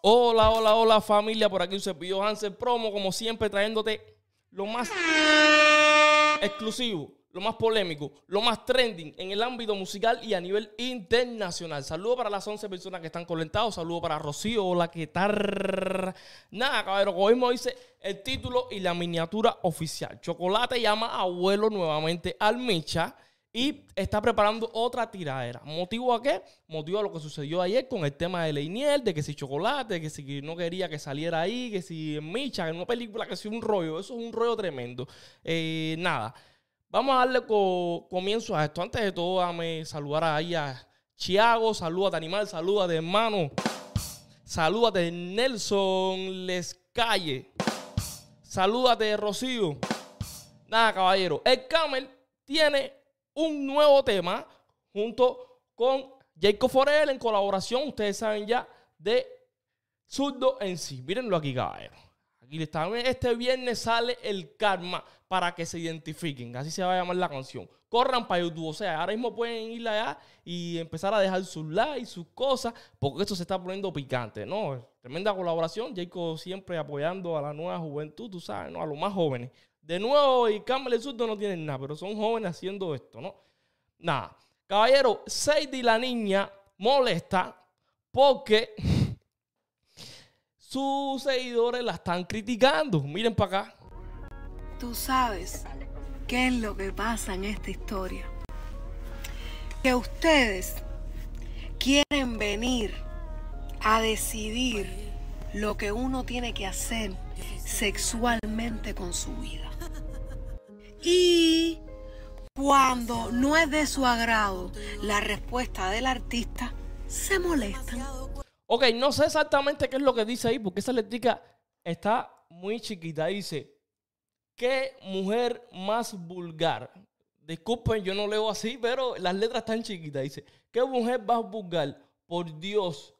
Hola, hola, hola familia, por aquí un cepillo Hansel Promo, como siempre trayéndote lo más exclusivo, lo más polémico, lo más trending en el ámbito musical y a nivel internacional. Saludos para las 11 personas que están conectados, saludos para Rocío, hola, ¿qué tal? Nada, caballero, como mismo dice el título y la miniatura oficial. Chocolate llama a abuelo nuevamente al Micha y está preparando otra tiradera. ¿Motivo a qué? Motivo a lo que sucedió ayer con el tema de Leinier, de que si chocolate, que si no quería que saliera ahí, que si Micha, en una película, que si un rollo. Eso es un rollo tremendo. Eh, nada. Vamos a darle comienzo a esto. Antes de todo, dame saludar ahí a Chiago, salúdate animal, salúdate hermano. Salúdate Nelson Lescalle. Salúdate Rocío. Nada, caballero. El Camel tiene un nuevo tema junto con Jacob Forel en colaboración, ustedes saben ya, de Zurdo en sí. Mírenlo aquí, caballero. Aquí está. Este viernes sale el karma para que se identifiquen. Así se va a llamar la canción. Corran para YouTube. O sea, ahora mismo pueden ir allá y empezar a dejar sus likes, sus cosas, porque esto se está poniendo picante, ¿no? Tremenda colaboración. Jacob siempre apoyando a la nueva juventud, tú sabes, ¿no? A los más jóvenes. De nuevo, y Campbell y no tienen nada, pero son jóvenes haciendo esto, ¿no? Nada. Caballero, Sadie la niña molesta porque sus seguidores la están criticando. Miren para acá. Tú sabes qué es lo que pasa en esta historia. Que ustedes quieren venir a decidir lo que uno tiene que hacer sexualmente con su vida. Y cuando no es de su agrado la respuesta del artista, se molestan. Ok, no sé exactamente qué es lo que dice ahí, porque esa letrica está muy chiquita. Dice, ¿qué mujer más vulgar? Disculpen, yo no leo así, pero las letras están chiquitas. Dice, ¿qué mujer más vulgar? Por Dios.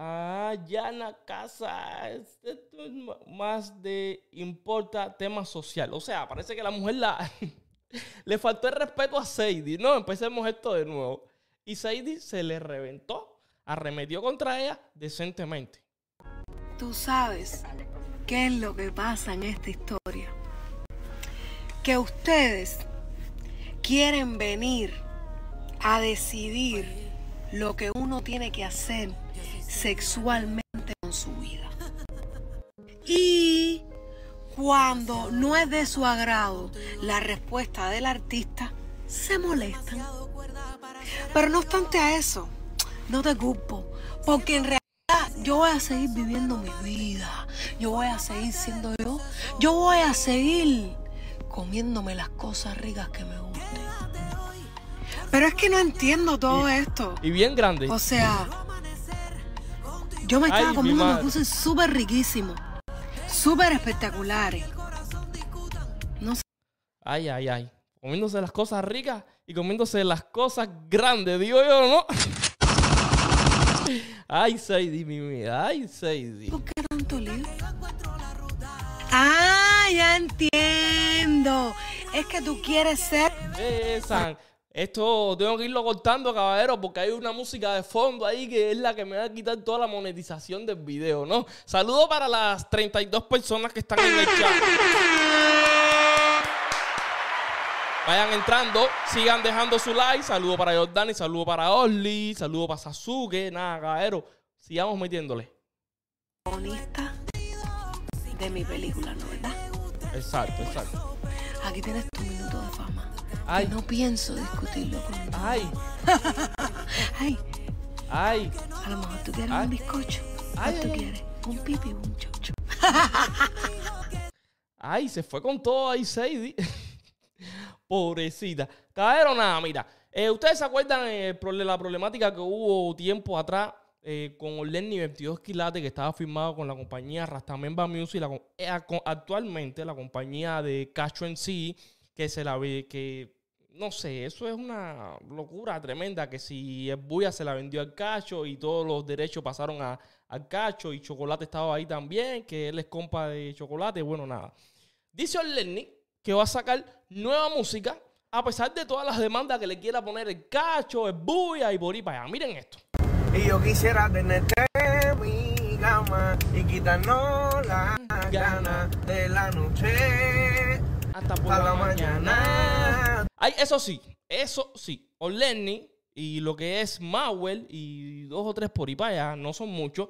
Ah, ya en la casa. Esto es más de importa tema social. O sea, parece que la mujer la, le faltó el respeto a Sadie. No, empecemos esto de nuevo. Y Sadie se le reventó, arremetió contra ella decentemente. Tú sabes qué es lo que pasa en esta historia. Que ustedes quieren venir a decidir lo que uno tiene que hacer sexualmente con su vida. Y cuando no es de su agrado la respuesta del artista, se molestan. Pero no obstante a eso, no te culpo, porque en realidad yo voy a seguir viviendo mi vida, yo voy a seguir siendo yo, yo voy a seguir comiéndome las cosas ricas que me gusten. Pero es que no entiendo todo esto. Y bien grande. O sea, yo me estaba comiendo unos dulces súper riquísimos, súper espectaculares. No sé. Ay, ay, ay. Comiéndose las cosas ricas y comiéndose las cosas grandes, digo yo, ¿no? ay, Sadie, mi vida. Ay, Sadie. ¿Por qué tanto lío? Ah, ya entiendo. Es que tú quieres ser. Esa. Esto tengo que irlo cortando, caballero, porque hay una música de fondo ahí que es la que me va a quitar toda la monetización del video, ¿no? Saludos para las 32 personas que están en el chat. Vayan entrando, sigan dejando su like. Saludo para Jordani, saludo para Orly, saludo para Sasuke. Nada, caballero, sigamos metiéndole. Bonita de mi película, ¿no verdad? Exacto, exacto. Aquí tienes tu minuto de fama. Ay. no pienso discutirlo contigo. Ay. Ay. Ay. A lo mejor tú quieres un bizcocho. Ay, tú quieres? Un pipi o un chocho. Ay, se fue con todo ahí, Sadie. Pobrecita. Cabrón, nada, mira. Eh, ¿Ustedes se acuerdan eh, la problemática que hubo tiempo atrás eh, con Lenny 22 Quilates que estaba firmado con la compañía Rastamemba Music? actualmente la compañía de Cacho en sí, que se la ve, que no sé, eso es una locura tremenda que si el Buya se la vendió al Cacho y todos los derechos pasaron a, al Cacho y Chocolate estaba ahí también, que él es compa de Chocolate, bueno, nada. Dice Lenny que va a sacar nueva música a pesar de todas las demandas que le quiera poner el Cacho, el Buya y por para allá. Miren esto. Y yo quisiera tenerte mi cama y quitarnos la gana de la noche Hasta por la la mañana. mañana. Ay, eso sí, eso sí. Olenny y lo que es Mauel y dos o tres por ahí para allá, no son muchos,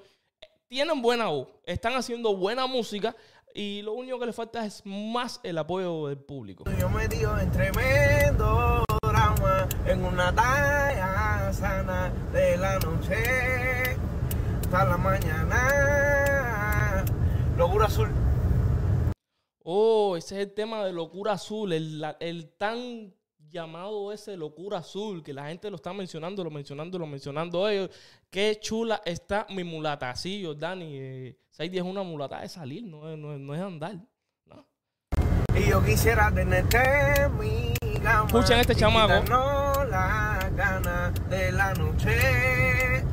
tienen buena voz, están haciendo buena música y lo único que les falta es más el apoyo del público. Yo metido en tremendo drama en una talla sana de la noche hasta la mañana. Locura azul. Oh, ese es el tema de Locura Azul, el, la- el tan llamado ese Locura Azul, que la gente lo está mencionando, lo mencionando, lo mencionando ellos. Qué chula está mi mulata. Sí, Jordani, eh, Saidi es una mulata de salir, no, es- no, es- no es andar. ¿no? Y yo quisiera tenerte en mi. Escuchen este chamaco. La gana de la noche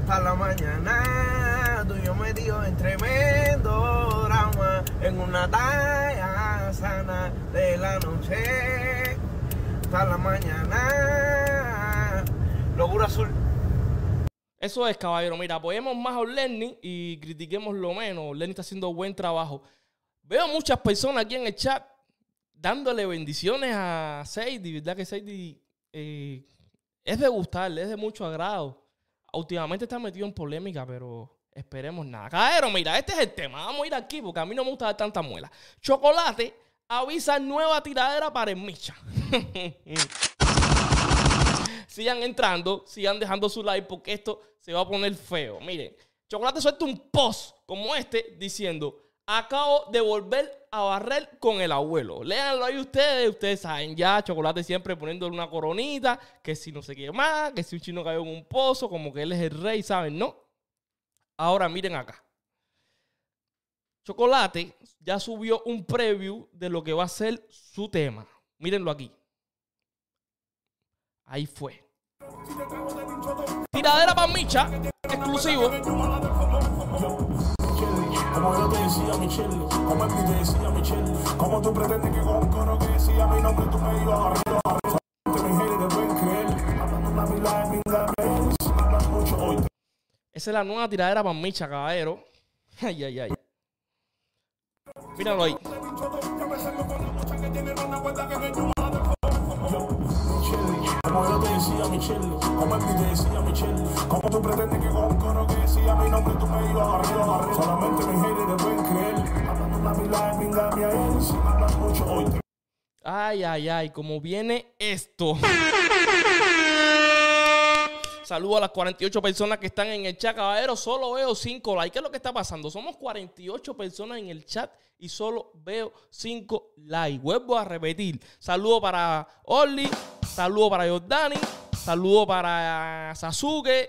hasta la mañana. Tú y yo metido en tremendo drama en una talla sana de la noche hasta la mañana. Locura azul. Eso es, caballero. Mira, apoyemos más a Lenny y critiquemos lo menos. Lenny está haciendo buen trabajo. Veo muchas personas aquí en el chat dándole bendiciones a Sadie. ¿Verdad que Sadie eh, es de gustarle, es de mucho agrado? Últimamente está metido en polémica, pero esperemos nada. Caballero, mira, este es el tema. Vamos a ir aquí porque a mí no me gusta dar tanta muela. Chocolate avisa nueva tiradera para el Micha. sigan entrando, sigan dejando su like porque esto se va a poner feo. Miren, Chocolate suelta un post como este diciendo, acabo de volver a barrer con el abuelo. Léanlo ahí ustedes, ustedes saben ya, Chocolate siempre poniéndole una coronita, que si no se quiere más, que si un chino cayó en un pozo, como que él es el rey, ¿saben? No. Ahora miren acá. Chocolate ya subió un preview de lo que va a ser su tema. Mírenlo aquí. Ahí fue. Tiradera para Micha, exclusivo. Como yo te decía, Michelle, como él te decía, Michelle, como tú pretendes que con un coro que decía mi nombre tú me ibas arriba, arriba. Te me y te pueden creer, hablando una pila de pinga, hablan mucho hoy. Esa es la nueva tiradera para Micha, caballero. Ay, ay, ay. Míralo ahí. Como yo te decía, Michelle, como él te decía, Michelle, como tú pretendes que con coro que decía mi nombre tú me ibas. Solamente mis te pueden creer, una pila de hablan mucho hoy. Ay, ay, ay, como viene esto. Saludo a las 48 personas que están en el chat, caballero. Solo veo 5 likes. ¿Qué es lo que está pasando? Somos 48 personas en el chat y solo veo 5 likes. Vuelvo a repetir. Saludo para Orly, saludo para Jordani, saludo para Sasuke,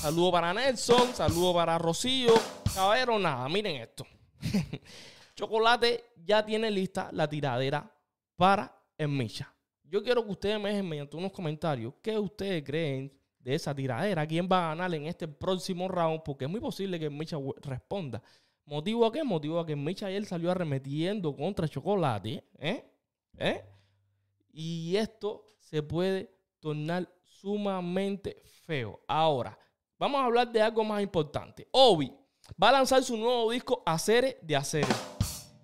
saludo para Nelson, saludo para Rocío. Caballero, nada, miren esto. Chocolate ya tiene lista la tiradera para el Micha. Yo quiero que ustedes me dejen mediante unos comentarios qué ustedes creen de esa tiradera, quién va a ganar en este próximo round, porque es muy posible que el Micha we- responda. ¿Motivo a qué? Motivo a que el Micha ayer salió arremetiendo contra Chocolate, ¿eh? ¿Eh? Y esto se puede tornar sumamente feo. Ahora, vamos a hablar de algo más importante. Obi va a lanzar su nuevo disco Acere de Acere.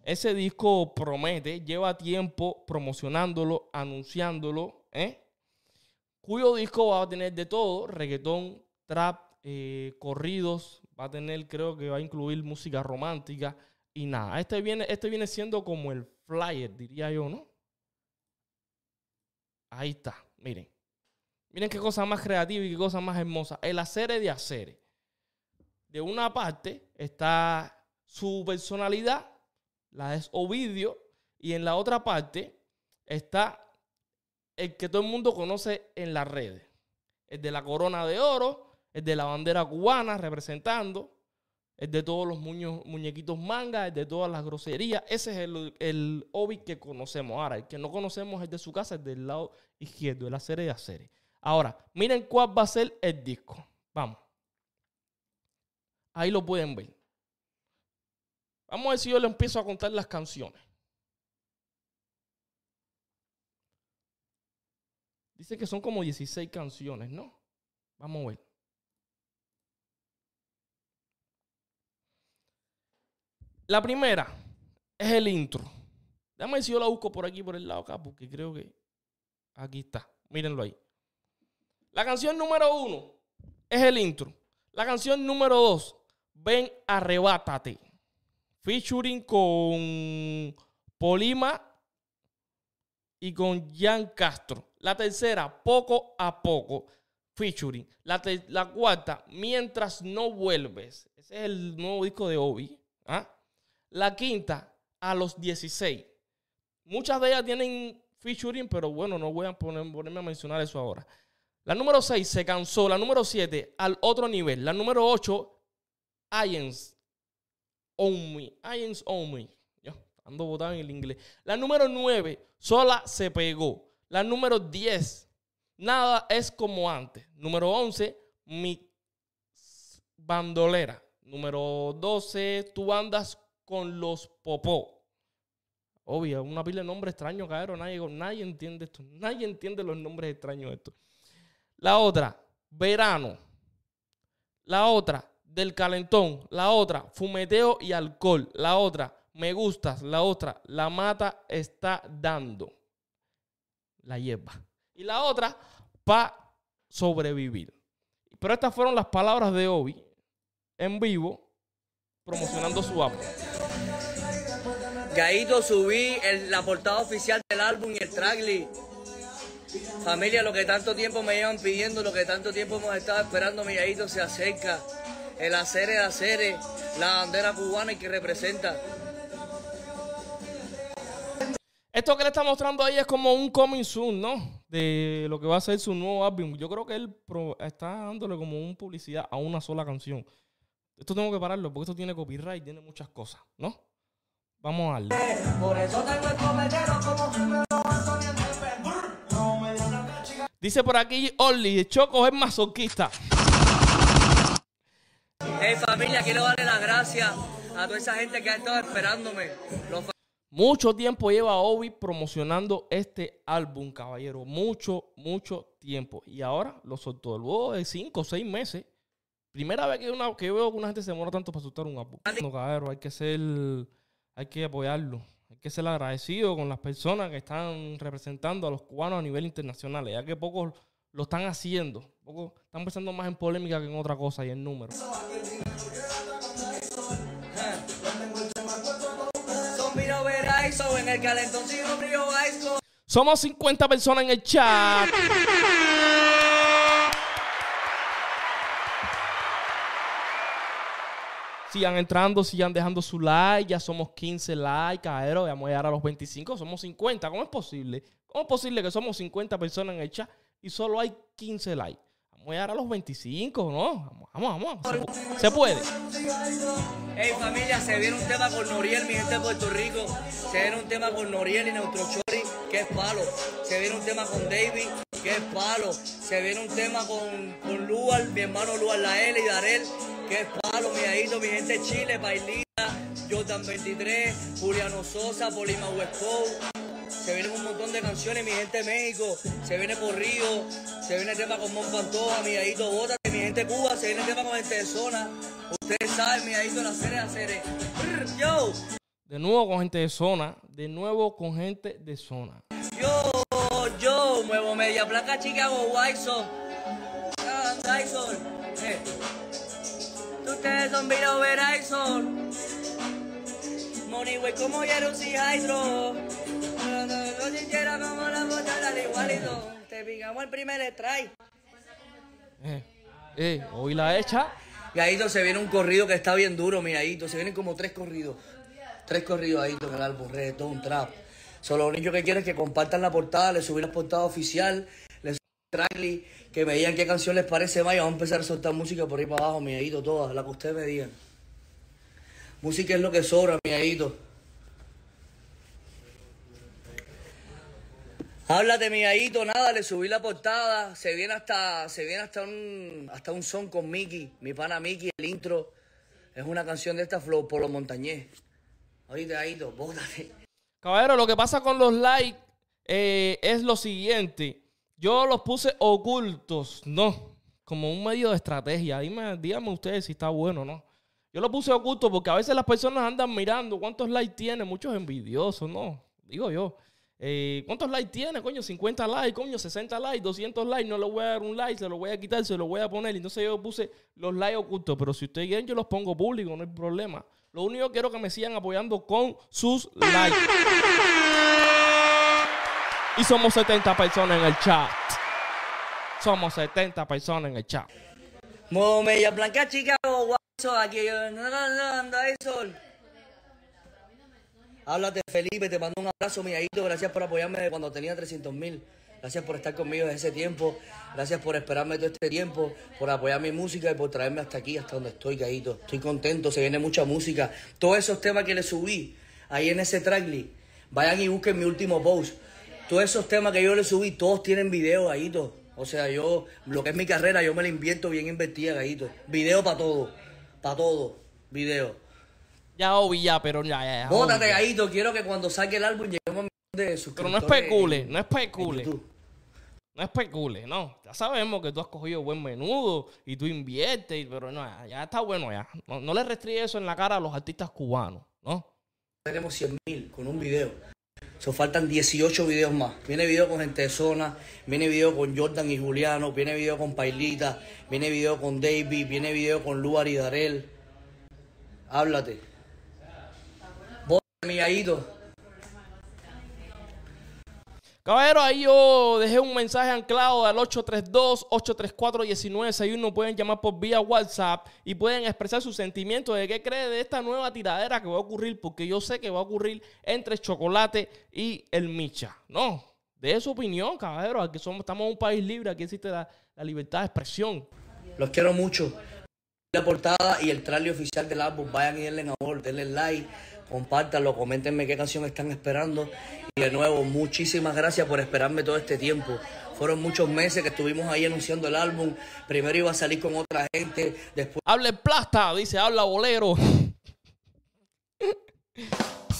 Ese disco promete, lleva tiempo promocionándolo, anunciándolo, ¿eh? Cuyo disco va a tener de todo, reggaetón, trap, eh, corridos, va a tener, creo que va a incluir música romántica y nada. Este viene, este viene siendo como el flyer, diría yo, ¿no? Ahí está, miren. Miren qué cosa más creativa y qué cosa más hermosa. El hacer de hacer. De una parte está su personalidad, la es Ovidio, y en la otra parte está el que todo el mundo conoce en las redes. El de la corona de oro, el de la bandera cubana representando, el de todos los muño- muñequitos manga, el de todas las groserías. Ese es el, el Obi que conocemos. Ahora, el que no conocemos es de su casa, el del lado izquierdo, el hacer de hacer. Ahora, miren cuál va a ser el disco. Vamos. Ahí lo pueden ver. Vamos a ver si yo le empiezo a contar las canciones. Dice que son como 16 canciones, ¿no? Vamos a ver. La primera es el intro. Déjame ver si yo la busco por aquí, por el lado acá, porque creo que aquí está. Mírenlo ahí. La canción número uno es el intro. La canción número dos, Ven, arrebátate. Featuring con Polima y con Jan Castro. La tercera, Poco a Poco. Featuring. La, la cuarta, Mientras no vuelves. Ese es el nuevo disco de Obi. ¿ah? La quinta, A los 16. Muchas de ellas tienen featuring, pero bueno, no voy a poner- ponerme a mencionar eso ahora. La número 6 se cansó. La número 7 al otro nivel. La número 8, Ions On Me. Ions On Me. Yo ando botado en el inglés. La número 9, sola se pegó. La número 10, nada es como antes. Número 11, mi bandolera. Número 12, tú andas con los popó. Obvio, una pila de nombres extraños, cabrón. Nadie, nadie entiende esto. Nadie entiende los nombres extraños de esto. La otra, verano. La otra, del calentón. La otra, fumeteo y alcohol. La otra, me gustas. La otra, la mata está dando. La hierba. Y la otra, pa sobrevivir. Pero estas fueron las palabras de Obi en vivo promocionando su álbum. Gaito, subí el- la portada oficial del álbum y el tracklist. Familia, lo que tanto tiempo me llevan pidiendo, lo que tanto tiempo hemos estado esperando, mi Gaito se acerca. El hacer de hacer, la bandera cubana y que representa. Esto que le está mostrando ahí es como un coming soon, ¿no? De lo que va a ser su nuevo álbum. Yo creo que él está dándole como un publicidad a una sola canción. Esto tengo que pararlo porque esto tiene copyright, tiene muchas cosas, ¿no? Vamos a darle. Por eso tengo el cometero como Dice por aquí Orly, Choco es masoquista. Hey familia, quiero darle las gracias a toda esa gente que ha estado esperándome. Los Mucho tiempo lleva Obi promocionando este álbum, caballero. Mucho, mucho tiempo. Y ahora lo soltó luego de 5 o 6 meses. Primera vez que, una, que veo que una gente se demora tanto para soltar un álbum. No, caballero, hay que ser, hay que apoyarlo. Hay que ser agradecido con las personas que están representando a los cubanos a nivel internacional. Ya que pocos lo están haciendo. Pocos están pensando más en polémica que en otra cosa y en números. Somos 50 personas en el chat. Sigan entrando, sigan dejando su like. Ya somos 15 likes, caero. Vamos a llegar a los 25. Somos 50. ¿Cómo es posible? ¿Cómo es posible que somos 50 personas en el chat y solo hay 15 likes? Vamos a llegar a los 25, ¿no? Vamos, vamos, vamos. Se, pu- se puede. Hey familia, se viene un tema con Noriel, mi gente de Puerto Rico. Se viene un tema con Noriel y Neutrochori, que es palo. Se viene un tema con David, que es palo. Se viene un tema con, con Lual, mi hermano Lual Lael y Darel, que es palo. Mi ahijito, mi gente de Chile, Pailita, Jordan 23, Juliano Sosa, Polima West Coast. Se vienen un montón de canciones, mi gente de México. Se viene por Río. Se viene el tema con Mon Pantoja, mi ahijito Bótate, mi gente de Cuba. Se viene el tema con gente de zona. Ustedes saben, mi ahijito la serie, la serie. Brr, Yo, De nuevo con gente de zona. De nuevo con gente de zona. yo, yo, muevo media blanca, Chicago, White Sox. Ah, Tyson. Eh. Ustedes son Vino Verizon. Money way como Jerusalén Hydro. No siquiera como la botella al igualito. Te pingamos el primer strike. Eh, eh, hoy la hecha. Y ahí se viene un corrido que está bien duro, mi Aito. Se vienen como tres corridos. Tres corridos ahí en el álbum, reggaetón, trap. Solo lo único que quiero es que compartan la portada, le subí la portada oficial, que me digan qué canción les parece más y vamos a empezar a soltar música por ahí para abajo, mi Aito, todas, la que ustedes me digan. Música es lo que sobra, mi Aito. Háblate, mi nada, le subí la portada, se viene hasta, se viene hasta un, hasta un son con Mickey, mi pana Mickey, el intro, es una canción de esta flow por los montañés. Oíste, gallito, bótate. Caballero, lo que pasa con los likes eh, es lo siguiente. Yo los puse ocultos, no, como un medio de estrategia. Dime, díganme ustedes si está bueno o no. Yo lo puse oculto porque a veces las personas andan mirando cuántos likes tiene, muchos envidiosos, ¿no? Digo yo. Eh, ¿Cuántos likes tiene, coño? 50 likes, coño, 60 likes, 200 likes. No le voy a dar un like, se lo voy a quitar, se lo voy a poner. Entonces yo puse los likes ocultos. Pero si ustedes quieren, yo los pongo públicos, no hay problema. Lo único que quiero que me sigan apoyando con sus likes. Y somos 70 personas en el chat. Somos 70 personas en el chat. Momella Blanca, chica, guaso, aquí, no, no, no, anda ahí, sol. Háblate, Felipe, te mando un abrazo, mi hijito. Gracias por apoyarme cuando tenía 300 mil. Gracias por estar conmigo desde ese tiempo. Gracias por esperarme todo este tiempo, por apoyar mi música y por traerme hasta aquí, hasta donde estoy, Gaito. Estoy contento, se viene mucha música. Todos esos temas que le subí ahí en ese tracklist, vayan y busquen mi último post. Todos esos temas que yo le subí, todos tienen video, Gaito. O sea, yo, lo que es mi carrera, yo me la invierto bien invertida, Gaito. Video para todo, para todo, video. Ya Obi, ya, pero ya, ya. ya, Bótate. Gaito, quiero que cuando saque el álbum lleguemos a de Pero no suscriptores. especule, no especule. No especule, no. Ya sabemos que tú has cogido buen menudo y tú inviertes, pero no, ya, ya está bueno ya. No, no le restringe eso en la cara a los artistas cubanos, ¿no? Tenemos 100 mil con un video. So, faltan 18 videos más. Viene video con gente de zona, viene video con Jordan y Juliano, viene video con Pailita, viene video con David, viene video con Luar y Darel. Háblate. Vos, mi. Caballero, ahí yo dejé un mensaje anclado al 832-834-1961. Pueden llamar por vía WhatsApp y pueden expresar sus sentimientos de qué cree de esta nueva tiradera que va a ocurrir, porque yo sé que va a ocurrir entre Chocolate y el Micha. No, de su opinión, caballero. Aquí somos, estamos en un país libre, aquí existe la, libertad de expresión. Los quiero mucho. La portada y el trailer oficial del álbum, vayan y denle amor, denle like, compártanlo, coméntenme qué canción están esperando. Y de nuevo, muchísimas gracias por esperarme todo este tiempo. Fueron muchos meses que estuvimos ahí anunciando el álbum. Primero iba a salir con otra gente, después Habla plasta, dice, habla bolero.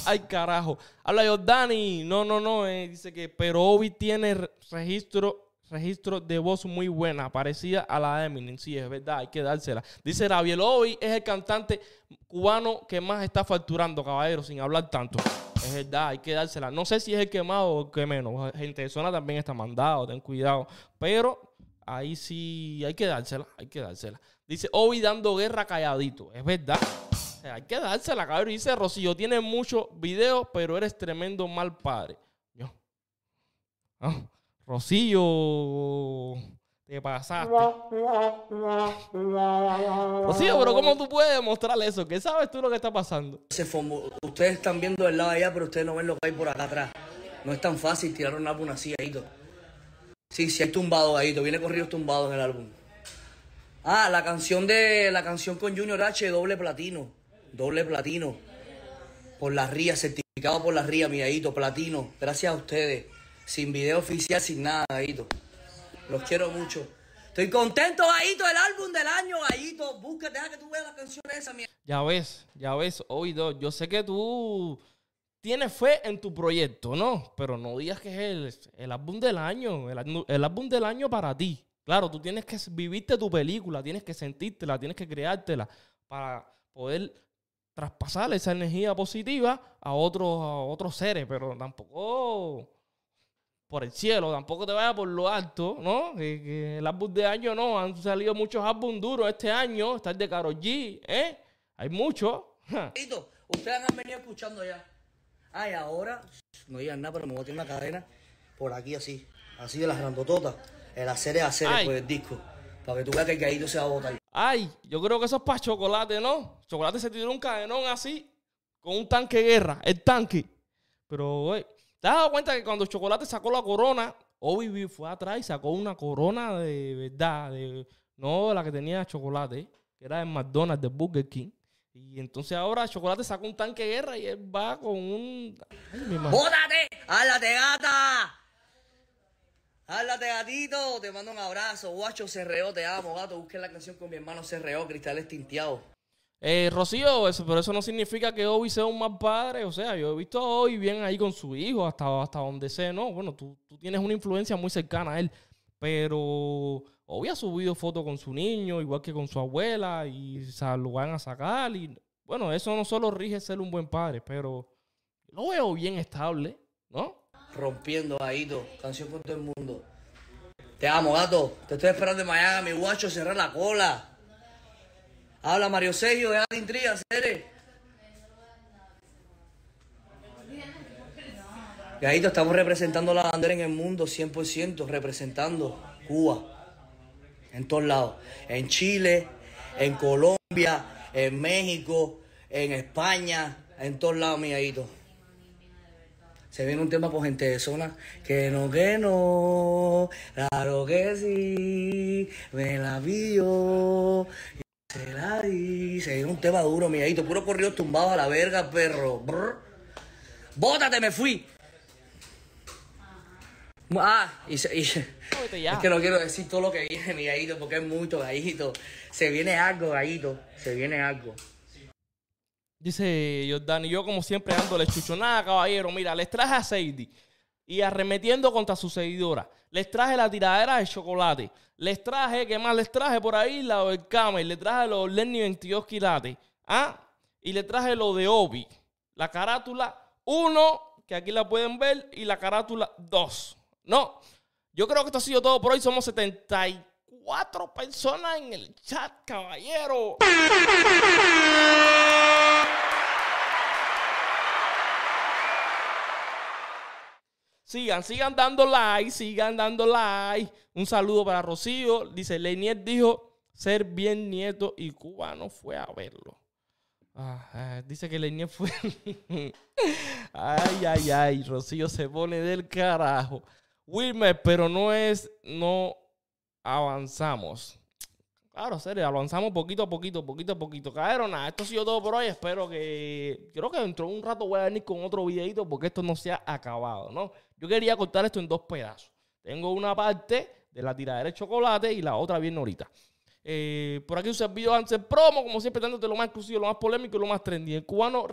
Ay, carajo. Habla Jordani. No, no, no. eh, dice que pero Obi tiene re- registro, registro de voz muy buena, parecida a la de Eminem. Sí, es verdad, hay que dársela. Dice Rabiel Obi es el cantante cubano que más está facturando, caballero, sin hablar tanto. Es verdad, hay que dársela. No sé si es el que más o el que menos. Gente de zona también está mandado, ten cuidado. Pero ahí sí hay que dársela, hay que dársela. Dice Obi dando guerra calladito. Es verdad. Hay que dársela, cabrón. Dice Rocío, tienes muchos videos, pero eres tremendo mal padre. Ah, Rocío, te pasaste. Rocío, pero ¿cómo tú puedes demostrarle eso? ¿Qué sabes tú lo que está pasando? Ustedes están viendo el lado de allá, pero ustedes no ven lo que hay por acá atrás. No es tan fácil tirar un álbum así, Gaito. Sí, sí hay tumbado, Gaito. Viene corridos tumbados en el álbum. Ah, la canción de la canción con Junior H, doble platino. Doble platino. Por la RIA, certificado por la RIA, mi Gaito, platino. Gracias a ustedes. Sin video oficial, sin nada, Gaito. Los quiero mucho. Estoy contento, Gaito, el álbum del año, Gaito. Busca, deja que tú veas la canción esa, mi Ya ves, ya ves, oído. Yo sé que tú tienes fe en tu proyecto, ¿no? Pero no digas que es el, el álbum del año, el, el álbum del año para ti. Claro, tú tienes que vivirte tu película, tienes que sentírtela, tienes que creártela para poder traspasar esa energía positiva a otros, a otros seres, pero tampoco por el cielo, tampoco te vayas por lo alto, ¿no? Que, que el álbum de año no, han salido muchos álbumes duros este año, está el de Karol G, ¿eh? Hay muchos. Ustedes han venido escuchando ya. Ay, ahora, no digan nada, pero me voy a tener una cadena por aquí así, así de las grandototas. El hacer es hacer por el disco. Para que tú veas que el caído se va a botar. Ay, yo creo que eso es para chocolate, ¿no? Chocolate se tiró un cadenón así, con un tanque de guerra, el tanque. Pero, güey, ¿te has dado cuenta que cuando Chocolate sacó la corona, Obi fue atrás y sacó una corona de verdad, de, no la que tenía Chocolate, que era de McDonald's, de Burger King. Y entonces ahora Chocolate sacó un tanque de guerra y él va con un... Ay, mi madre. ¡Bótate! ¡Háblate, gata! ¡Háblate, gatito! Te mando un abrazo. Guacho Cerreo, te amo, gato. Busquen la canción con mi hermano Cerreo, Cristales Tinteados. Eh, Rocío, eso, pero eso no significa que Obi sea un mal padre. O sea, yo he visto a Obi bien ahí con su hijo, hasta, hasta donde sé, ¿no? Bueno, tú, tú tienes una influencia muy cercana a él. Pero hoy ha subido fotos con su niño, igual que con su abuela, y o lo van a sacar. Y bueno, eso no solo rige ser un buen padre, pero lo veo bien estable, ¿no? Rompiendo, Aito. Canción con todo el mundo. Te amo, gato. Te estoy esperando en Miami, guacho, cerrar la cola. Habla Mario Sergio, deja de intriga, Cere. Gaito, estamos representando la bandera en el mundo 100%, representando Cuba. En todos lados. En Chile, en Colombia, en México, en España, en todos lados, mi. Se viene un tema por gente de zona. Que no, que no. Claro que sí. Me la vio. Se la di. Se un tema duro, mi hijito. Puro corrido tumbado a la verga, perro. Brr. Bótate, me fui. Ah, y, se- y- es que no quiero decir todo lo que viene, mi gallito, porque es mucho, gallito. Se viene algo, gallito. Se viene algo. Dice Jordani, yo como siempre dándole chuchonada, caballero. Mira, les traje a Sadie y arremetiendo contra su seguidora. Les traje la tiradera de chocolate. Les traje, ¿qué más les traje por ahí? La del Camel. Les traje los Lenny 22 quilates. ¿Ah? Y les traje lo de Obi. La carátula 1, que aquí la pueden ver, y la carátula 2. No, yo creo que esto ha sido todo por hoy. Somos 74 personas en el chat, caballero. Sigan, sigan dando like, sigan dando like. Un saludo para Rocío. Dice, Lenier dijo ser bien nieto y cubano fue a verlo. Dice que Lenier fue... ay, ay, ay. Rocío se pone del carajo. Wilmer, pero no es... No avanzamos. Claro, serio, avanzamos poquito a poquito, poquito a poquito. Cabrón, nada, esto ha sido todo por hoy. Espero que. Creo que dentro de un rato voy a venir con otro videito porque esto no se ha acabado, ¿no? Yo quería cortar esto en dos pedazos. Tengo una parte de la tiradera de chocolate y la otra viene ahorita. Eh, por aquí un servidor antes promo, como siempre, dándote lo más exclusivo, lo más polémico y lo más trendy. El cubano